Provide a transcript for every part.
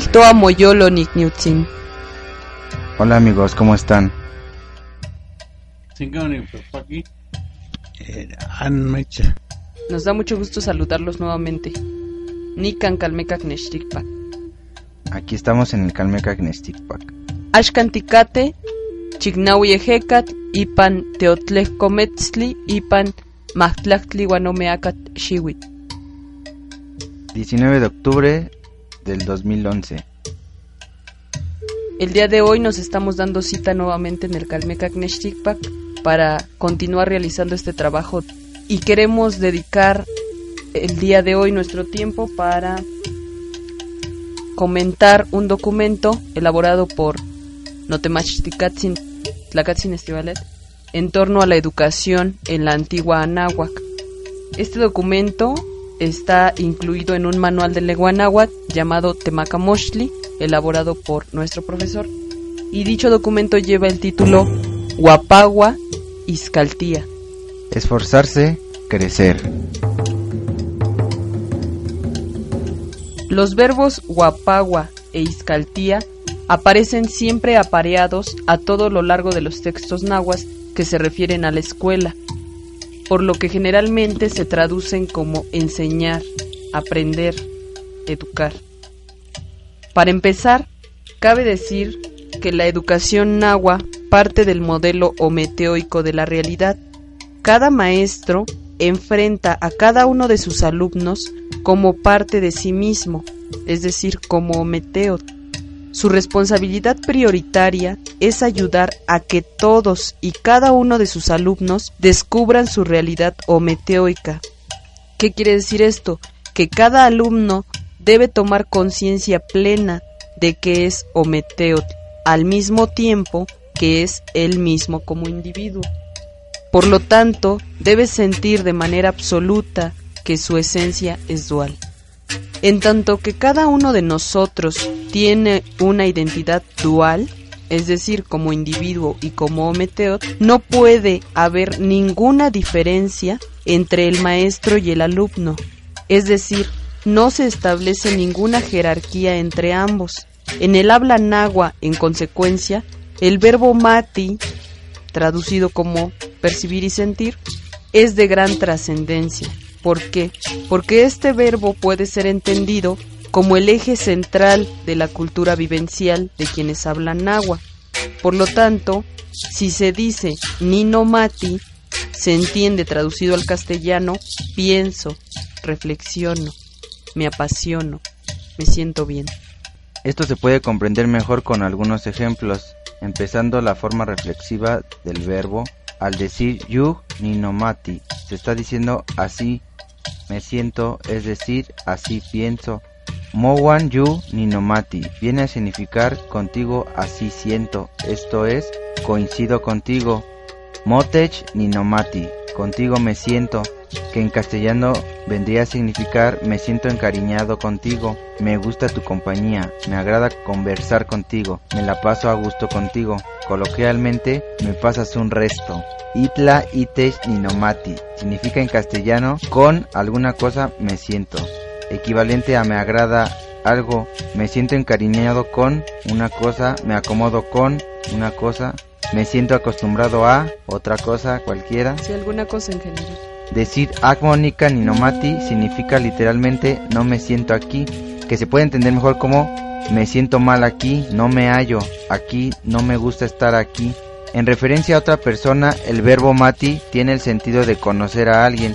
toa moyolo nikniutzin. Hola amigos, ¿cómo están? Mecha. Nos da mucho gusto saludarlos nuevamente. Nikan kalmekak neshtikpak. Aquí estamos en el Calmeca Gnestikpak. Ashkantikate, chignawi ejekat, ipan teotlejkometzli, ipan mahtlachtli guanomeakat shiwit. 19 de octubre del 2011. El día de hoy nos estamos dando cita nuevamente en el Calmecac Neshtikpak para continuar realizando este trabajo y queremos dedicar el día de hoy nuestro tiempo para comentar un documento elaborado por Notemachtikatsin Tlakatzin Estivalet en torno a la educación en la antigua Anáhuac. Este documento está incluido en un manual de lengua náhuatl llamado Temacamochtli, elaborado por nuestro profesor, y dicho documento lleva el título Huapagua Iscaltía. Esforzarse, crecer. Los verbos Huapagua e Iscaltía aparecen siempre apareados a todo lo largo de los textos nahuas que se refieren a la escuela, por lo que generalmente se traducen como enseñar, aprender, educar. Para empezar, cabe decir que la educación nahua parte del modelo ometeoico de la realidad. Cada maestro enfrenta a cada uno de sus alumnos como parte de sí mismo, es decir, como ometeo. Su responsabilidad prioritaria es ayudar a que todos y cada uno de sus alumnos descubran su realidad ometeoica. ¿Qué quiere decir esto? Que cada alumno debe tomar conciencia plena de que es ometeot al mismo tiempo que es él mismo como individuo. Por lo tanto, debe sentir de manera absoluta que su esencia es dual. En tanto que cada uno de nosotros tiene una identidad dual, es decir, como individuo y como ometeot, no puede haber ninguna diferencia entre el maestro y el alumno. Es decir, no se establece ninguna jerarquía entre ambos. En el habla nahua, en consecuencia, el verbo mati, traducido como percibir y sentir, es de gran trascendencia. ¿Por qué? Porque este verbo puede ser entendido como el eje central de la cultura vivencial de quienes hablan nahua. Por lo tanto, si se dice nino mati, se entiende traducido al castellano pienso, reflexiono, me apasiono, me siento bien. Esto se puede comprender mejor con algunos ejemplos, empezando la forma reflexiva del verbo. Al decir yu ni nomati, se está diciendo así me siento, es decir, así pienso. Mowan yu ni nomati viene a significar contigo así siento, esto es, coincido contigo. Motech ni nomati, contigo me siento, que en castellano vendría a significar me siento encariñado contigo, me gusta tu compañía, me agrada conversar contigo, me la paso a gusto contigo, coloquialmente me pasas un resto. Itla itech ninomati significa en castellano con alguna cosa me siento, equivalente a me agrada algo, me siento encariñado con una cosa, me acomodo con una cosa, me siento acostumbrado a otra cosa cualquiera. Si alguna cosa en general. Decir Agmonika Ninomati significa literalmente no me siento aquí, que se puede entender mejor como me siento mal aquí, no me hallo, aquí, no me gusta estar aquí. En referencia a otra persona, el verbo mati tiene el sentido de conocer a alguien.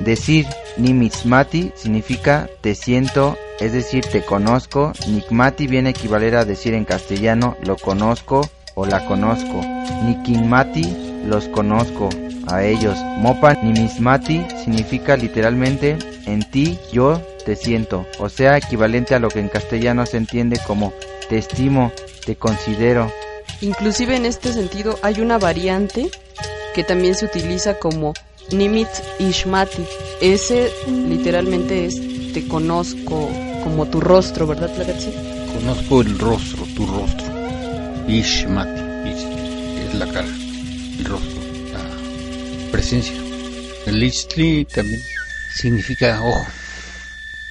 Decir nimismati significa te siento, es decir, te conozco. Nikmati viene a equivaler a decir en castellano lo conozco o la conozco. Nikinmati los conozco, a ellos. Mopa nimismati significa literalmente en ti yo te siento, o sea, equivalente a lo que en castellano se entiende como te estimo, te considero. Inclusive en este sentido hay una variante que también se utiliza como nimit ishmati. Ese literalmente es te conozco como tu rostro, ¿verdad, Plagazzi? Conozco el rostro, tu rostro. Ishmati. Ish es la cara, el rostro, la presencia. El Ishli también significa ojo.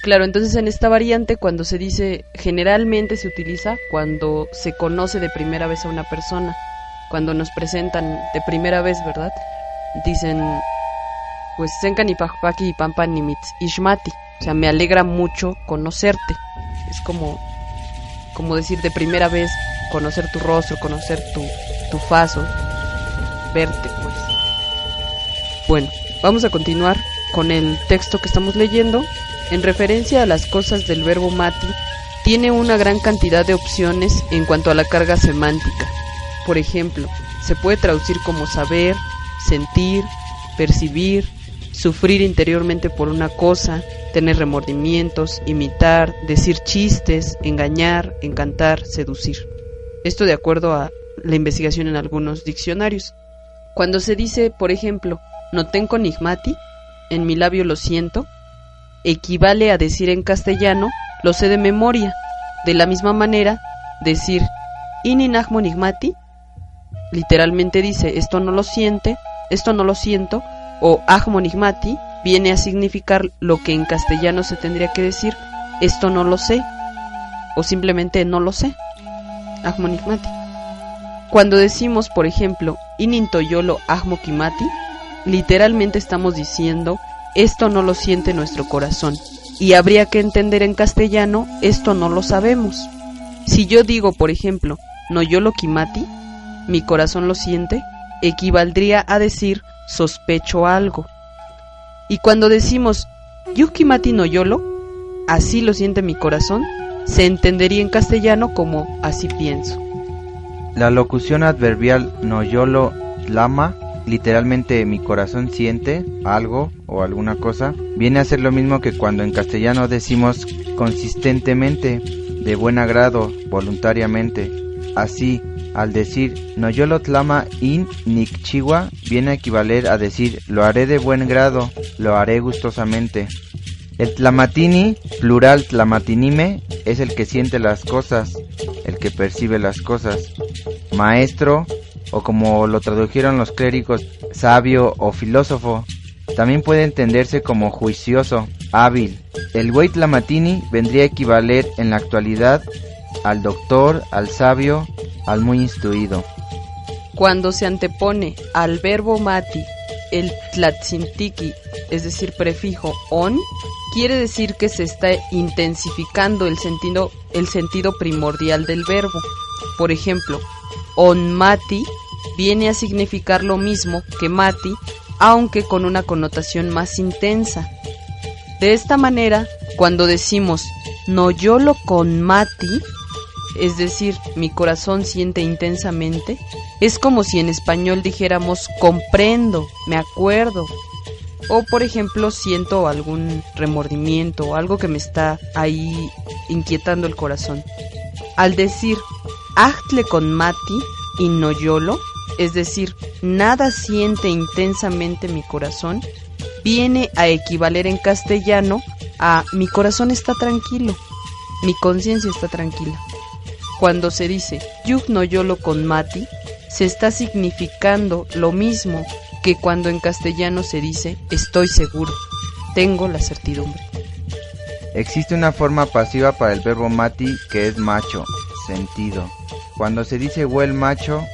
Claro, entonces en esta variante cuando se dice, generalmente se utiliza cuando se conoce de primera vez a una persona, cuando nos presentan de primera vez, ¿verdad? Dicen, pues Senkan y Pajpaki y Pampan y Ishmati, o sea, me alegra mucho conocerte. Es como, como decir de primera vez, conocer tu rostro, conocer tu, tu faso, verte, pues. Bueno, vamos a continuar con el texto que estamos leyendo en referencia a las cosas del verbo mati, tiene una gran cantidad de opciones en cuanto a la carga semántica. Por ejemplo, se puede traducir como saber, sentir, percibir, sufrir interiormente por una cosa, tener remordimientos, imitar, decir chistes, engañar, encantar, seducir. Esto de acuerdo a la investigación en algunos diccionarios. Cuando se dice, por ejemplo, no tengo nigmati, en mi labio lo siento, equivale a decir en castellano lo sé de memoria. De la misma manera, decir ininagmonigmati literalmente dice esto no lo siente, esto no lo siento, o agmonigmati viene a significar lo que en castellano se tendría que decir esto no lo sé, o simplemente no lo sé. Cuando decimos, por ejemplo, inintoyolo agmokimati, literalmente estamos diciendo esto no lo siente nuestro corazón. Y habría que entender en castellano, esto no lo sabemos. Si yo digo, por ejemplo, no yo lo kimati, mi corazón lo siente, equivaldría a decir sospecho algo. Y cuando decimos yukimati no yolo, así lo siente mi corazón, se entendería en castellano como así pienso. La locución adverbial no yolo lama literalmente mi corazón siente algo o alguna cosa, viene a ser lo mismo que cuando en castellano decimos consistentemente, de buen agrado, voluntariamente. Así, al decir no yo lo tlama in nikchiwa, viene a equivaler a decir lo haré de buen grado, lo haré gustosamente. El tlamatini, plural tlamatinime, es el que siente las cosas, el que percibe las cosas. Maestro, o como lo tradujeron los clérigos, sabio o filósofo. También puede entenderse como juicioso, hábil. El Weit Lamatini vendría a equivaler en la actualidad al doctor, al sabio, al muy instruido. Cuando se antepone al verbo mati el tlatzintiki, es decir, prefijo on, quiere decir que se está intensificando el sentido, primordial del verbo. Por ejemplo, on mati viene a significar lo mismo que mati, aunque con una connotación más intensa. De esta manera, cuando decimos no yolo con mati, es decir, mi corazón siente intensamente, es como si en español dijéramos comprendo, me acuerdo, o por ejemplo siento algún remordimiento o algo que me está ahí inquietando el corazón. Al decir actle con mati y no yolo, es decir, nada siente intensamente mi corazón, viene a equivaler en castellano a mi corazón está tranquilo, mi conciencia está tranquila. Cuando se dice yuk no yolo con mati, se está significando lo mismo que cuando en castellano se dice estoy seguro, tengo la certidumbre. Existe una forma pasiva para el verbo mati que es macho, sentido. Cuando se dice huel macho,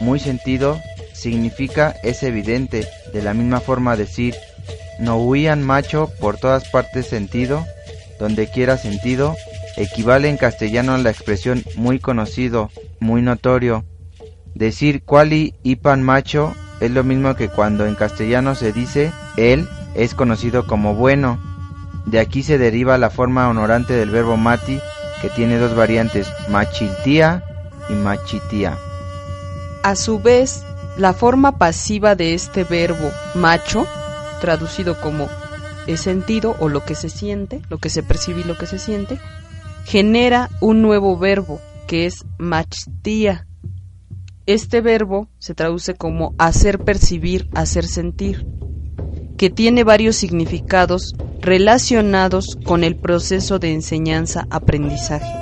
muy sentido, significa es evidente. De la misma forma decir no huían macho por todas partes sentido, donde quiera sentido, equivale en castellano a la expresión muy conocido, muy notorio. Decir quali ipan macho es lo mismo que cuando en castellano se dice él es conocido como bueno. De aquí se deriva la forma honorante del verbo mati, que tiene dos variantes, machiltía y machitía. A su vez, la forma pasiva de este verbo macho, traducido como es sentido o lo que se siente, lo que se percibe y lo que se siente, genera un nuevo verbo que es machtía. Este verbo se traduce como hacer percibir, hacer sentir, que tiene varios significados relacionados con el proceso de enseñanza-aprendizaje.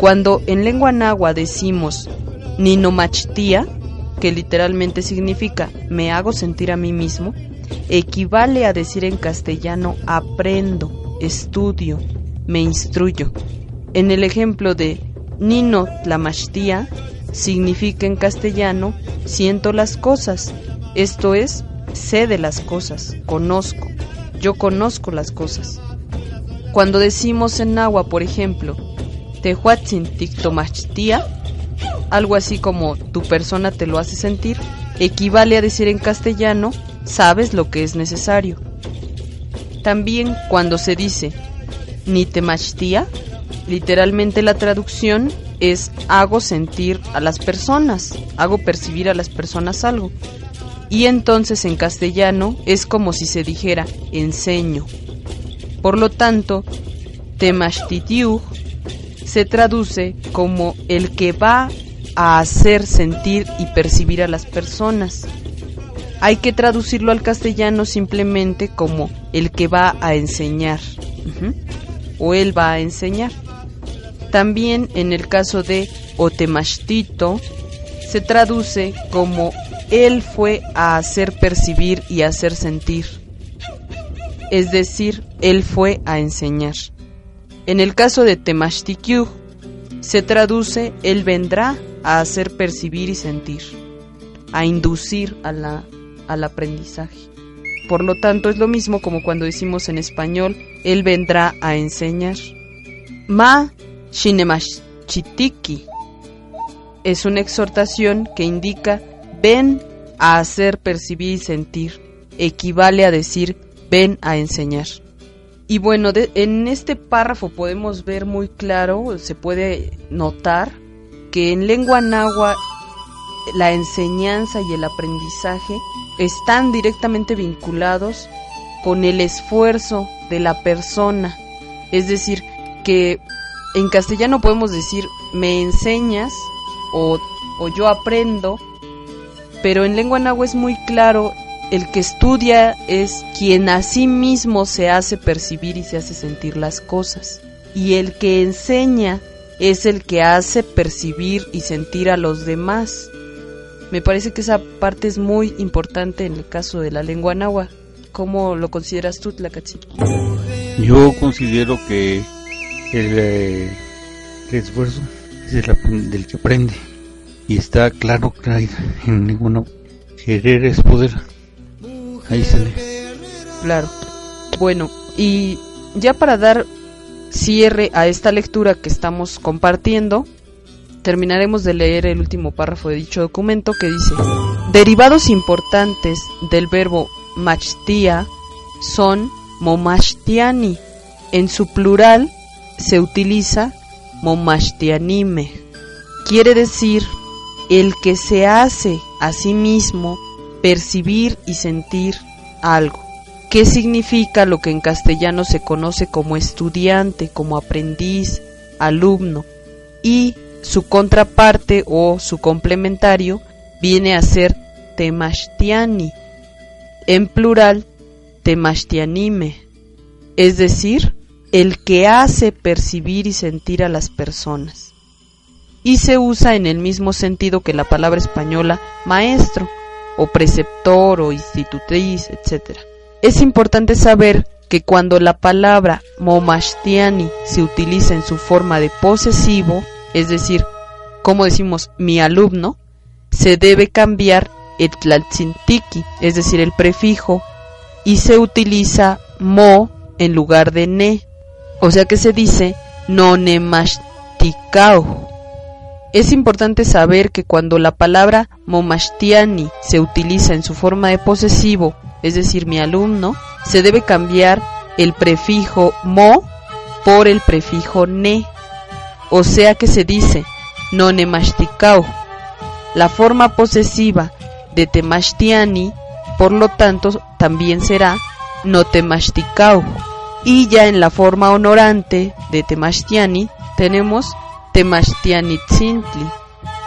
Cuando en lengua náhuatl decimos ninomachtia, que literalmente significa me hago sentir a mí mismo, equivale a decir en castellano aprendo, estudio, me instruyo. En el ejemplo de Nino Tlamachtia significa en castellano siento las cosas, esto es, sé de las cosas, conozco, yo conozco las cosas. Cuando decimos en agua, por ejemplo, Tehuatzin Tictomachtia, algo así como tu persona te lo hace sentir, equivale a decir en castellano sabes lo que es necesario. También cuando se dice ni temachtia, literalmente la traducción es hago sentir a las personas, hago percibir a las personas algo. Y entonces en castellano es como si se dijera enseño. Por lo tanto, temachtitiu se traduce como el que va a hacer sentir y percibir a las personas. Hay que traducirlo al castellano simplemente como el que va a enseñar. O él va a enseñar. También en el caso de Otemashtito se traduce como él fue a hacer percibir y hacer sentir. Es decir, él fue a enseñar. En el caso de Temashtikyu se traduce él vendrá a hacer percibir y sentir, a inducir a al aprendizaje. Por lo tanto, es lo mismo como cuando decimos en español, él vendrá a enseñar. Ma Shinemashitiki es una exhortación que indica ven a hacer percibir y sentir. Equivale a decir ven a enseñar. Y bueno, en este párrafo podemos ver muy claro, se puede notar que en lengua náhuatl la enseñanza y el aprendizaje están directamente vinculados con el esfuerzo de la persona. Es decir, que en castellano podemos decir me enseñas o, o yo aprendo, pero en lengua náhuatl es muy claro el que estudia es quien a sí mismo se hace percibir y se hace sentir las cosas. Y el que enseña es el que hace percibir y sentir a los demás. Me parece que esa parte es muy importante en el caso de la lengua náhuatl. ¿Cómo lo consideras tú, Tlacatzi? Yo considero que el, eh, esfuerzo es del, que aprende. Y está claro que en ninguno querer es poder. Ahí se lee. Claro. Bueno, y ya para dar cierre a esta lectura que estamos compartiendo, terminaremos de leer el último párrafo de dicho documento que dice, derivados importantes del verbo machtia son momashtiani. En su plural se utiliza momashtianime. Quiere decir el que se hace a sí mismo percibir y sentir algo. ¿Qué significa lo que en castellano se conoce como estudiante, como aprendiz, alumno? Y su contraparte o su complementario viene a ser temashtiani, en plural temashtianime, es decir, el que hace percibir y sentir a las personas. Y se usa en el mismo sentido que la palabra española maestro, o preceptor, o institutriz, etc. Es importante saber que cuando la palabra momashtiani se utiliza en su forma de posesivo, es decir, como decimos mi alumno, se debe cambiar el tlaltzintiki, es decir, el prefijo, y se utiliza mo en lugar de ne, o sea que se dice no nemashtikao. Es importante saber que cuando la palabra momashtiani se utiliza en su forma de posesivo es decir, mi alumno, se debe cambiar el prefijo mo por el prefijo ne. O sea que se dice no nemasticao. La forma posesiva de Temashtiani, por lo tanto también será no Temashtikau. Y ya en la forma honorante de Temashtiani tenemos Temashtianitzintli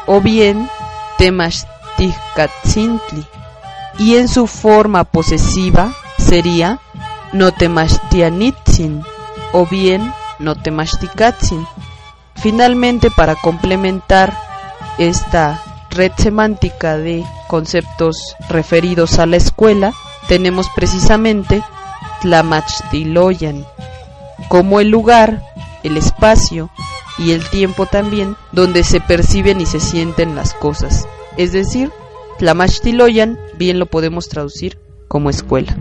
o bien Temashtikkatzintli. Y en su forma posesiva sería no Temashtianitzin o bien no Temashtikkatzin. Finalmente, para complementar esta red semántica de conceptos referidos a la escuela, tenemos precisamente Tlamachtiloyan, como el lugar, el espacio y el tiempo también donde se perciben y se sienten las cosas. Es decir, Tlamachtiloyan bien lo podemos traducir como escuela.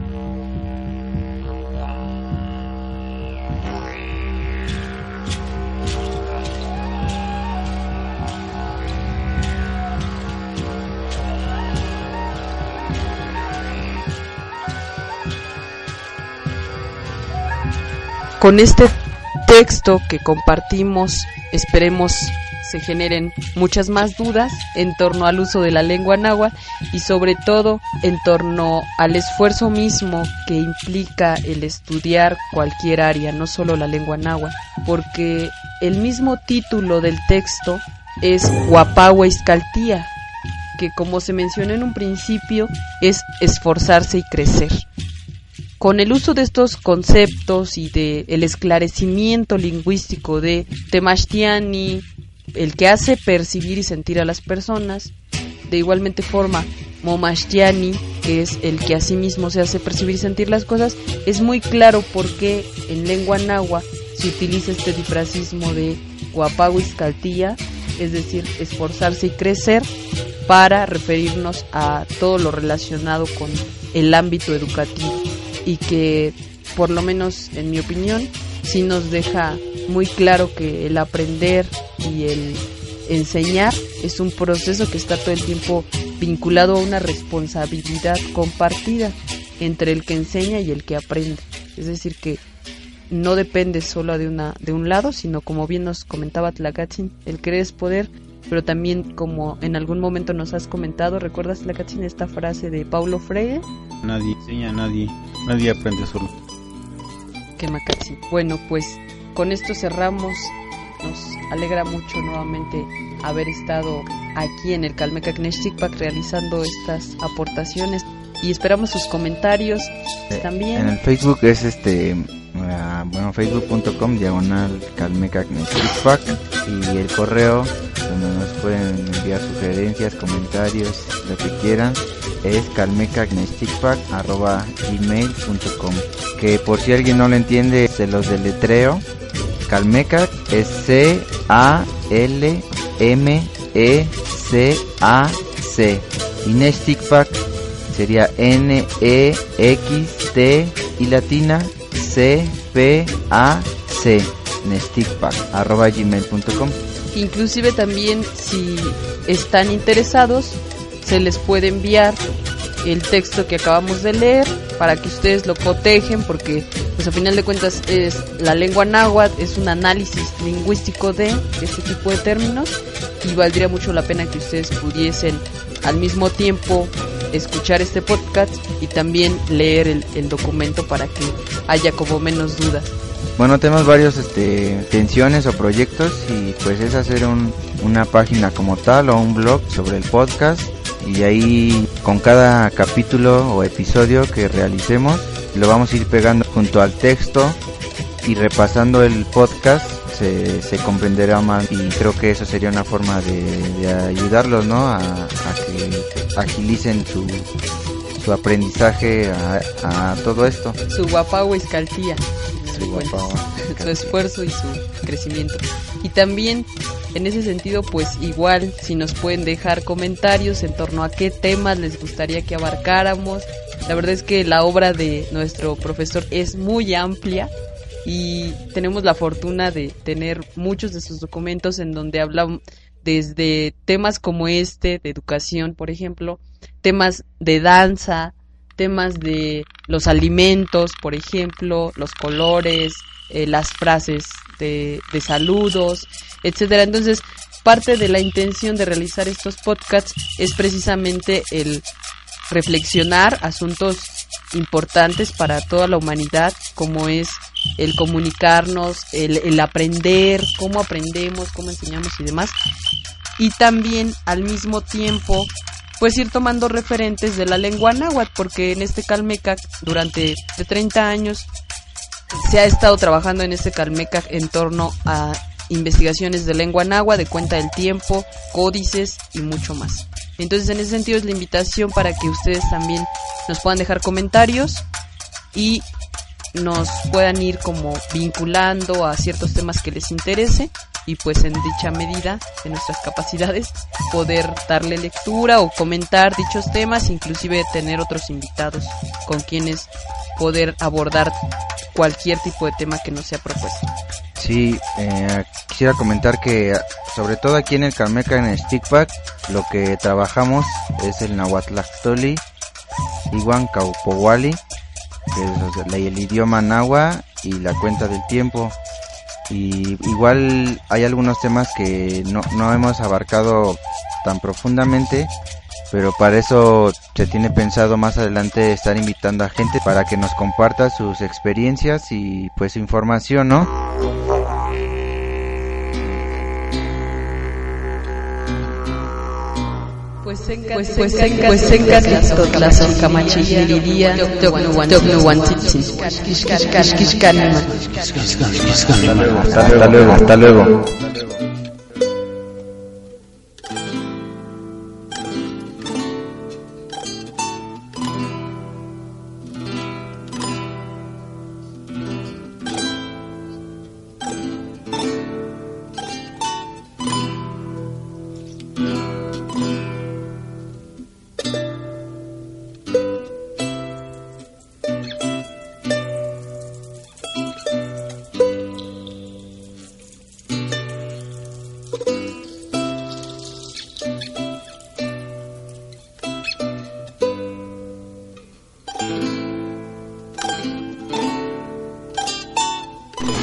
Con este texto que compartimos, esperemos se generen muchas más dudas en torno al uso de la lengua náhuatl y sobre todo en torno al esfuerzo mismo que implica el estudiar cualquier área, no solo la lengua náhuatl, porque el mismo título del texto es Huapagua Iscaltía, que como se mencionó en un principio es esforzarse y crecer. Con el uso de estos conceptos y de el esclarecimiento lingüístico de Temashtiani, el que hace percibir y sentir a las personas, de igualmente forma Momashtiani, que es el que asimismo se hace percibir y sentir las cosas, es muy claro por qué en lengua náhuatl se utiliza este difracismo de guapahuiscaltía, es decir, esforzarse y crecer para referirnos a todo lo relacionado con el ámbito educativo y que por lo menos en mi opinión sí nos deja muy claro que el aprender y el enseñar es un proceso que está todo el tiempo vinculado a una responsabilidad compartida entre el que enseña y el que aprende. Es decir, que no depende solo de una de un lado, sino como bien nos comentaba Tlacachin, el querer es poder, pero también como en algún momento nos has comentado, ¿recuerdas Tlacachin esta frase de Paulo Freire? Nadie enseña a nadie, nadie aprende solo. Que Macatzi. Bueno, pues con esto cerramos. Nos alegra mucho nuevamente haber estado aquí en el Calmeca Kneshtikpak realizando estas aportaciones y esperamos sus comentarios también. En el Facebook es este ah, bueno facebook.com diagonal calmeca y el correo nos pueden enviar sugerencias, comentarios, lo que quieran es calmecagnesticpack.gmail.com que por si alguien no lo entiende se los deletreo. Calmecac es C A L M E y Nesticpac sería N E X T y latina C P A C. Nesticpac arroba gmail.com Inclusive también si están interesados se les puede enviar el texto que acabamos de leer para que ustedes lo cotejen porque pues a final de cuentas es la lengua náhuatl es un análisis lingüístico de este tipo de términos y valdría mucho la pena que ustedes pudiesen al mismo tiempo escuchar este podcast y también leer el, el documento para que haya como menos dudas. Bueno, tenemos varios este, tensiones o proyectos y pues es hacer un, una página como tal o un blog sobre el podcast y ahí con cada capítulo o episodio que realicemos lo vamos a ir pegando junto al texto y repasando el podcast se, se comprenderá más y creo que eso sería una forma de, ayudarlos ¿no? a, que agilicen su, aprendizaje a, a todo esto. Su guapagua escaltía. Su esfuerzo y su crecimiento. Y también en ese sentido, pues igual si nos pueden dejar comentarios en torno a qué temas les gustaría que abarcáramos. La verdad es que la obra de nuestro profesor es muy amplia y tenemos la fortuna de tener muchos de sus documentos en donde hablan desde temas como este, de educación, por ejemplo, temas de danza, temas de los alimentos, por ejemplo, los colores, eh, las frases de, saludos, etcétera. Entonces, parte de la intención de realizar estos podcasts es precisamente el reflexionar asuntos importantes para toda la humanidad, como es el comunicarnos, el, el aprender, cómo aprendemos, cómo enseñamos y demás. Y también al mismo tiempo pues ir tomando referentes de la lengua náhuatl, porque en este Calmecac durante 30 años se ha estado trabajando en este Calmecac en torno a investigaciones de lengua náhuatl, de cuenta del tiempo, códices y mucho más. Entonces, en ese sentido es la invitación para que ustedes también nos puedan dejar comentarios y nos puedan ir como vinculando a ciertos temas que les interese y pues en dicha medida de nuestras capacidades poder darle lectura o comentar dichos temas, inclusive tener otros invitados con quienes poder abordar cualquier tipo de tema que nos sea propuesto. Sí, eh, quisiera comentar que sobre todo aquí en el Calmeca, en el Stickpack, lo que trabajamos es el Nahuatlactoli, Iguan Caupowali, que es el idioma nahua y la cuenta del tiempo. Y igual hay algunos temas que no, no hemos abarcado tan profundamente, pero para eso se tiene pensado más adelante estar invitando a gente para que nos comparta sus experiencias y pues información, ¿no? Hasta luego, hasta luego.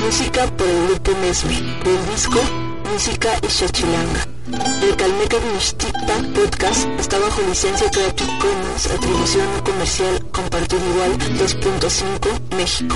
Música por el grupo Mesme, del disco Música y Xochilanga. El Calmeca Mixtipa Podcast está bajo licencia Creative Commons, atribución no comercial, compartir igual 2.5, México.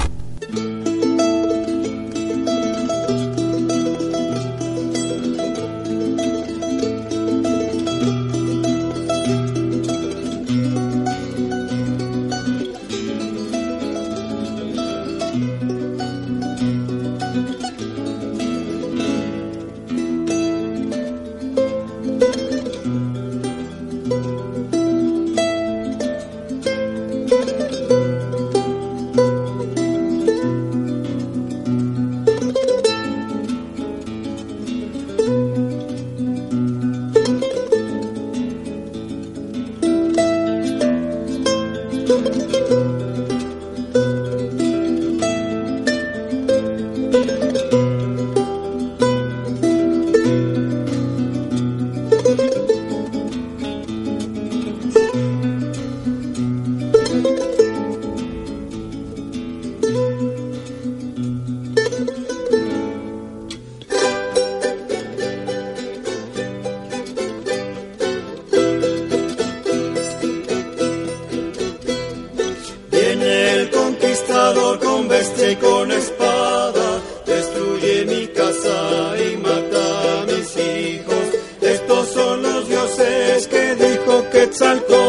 Quetzalcóatl.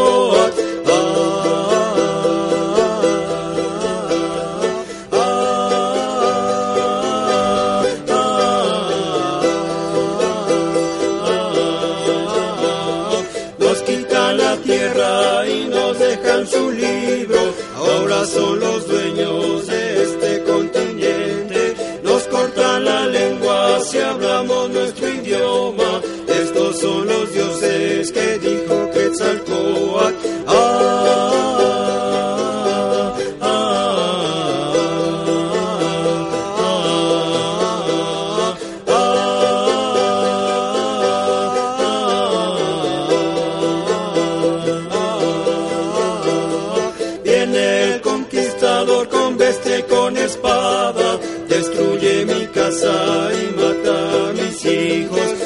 Y con espada, destruye mi casa y mata a mis hijos.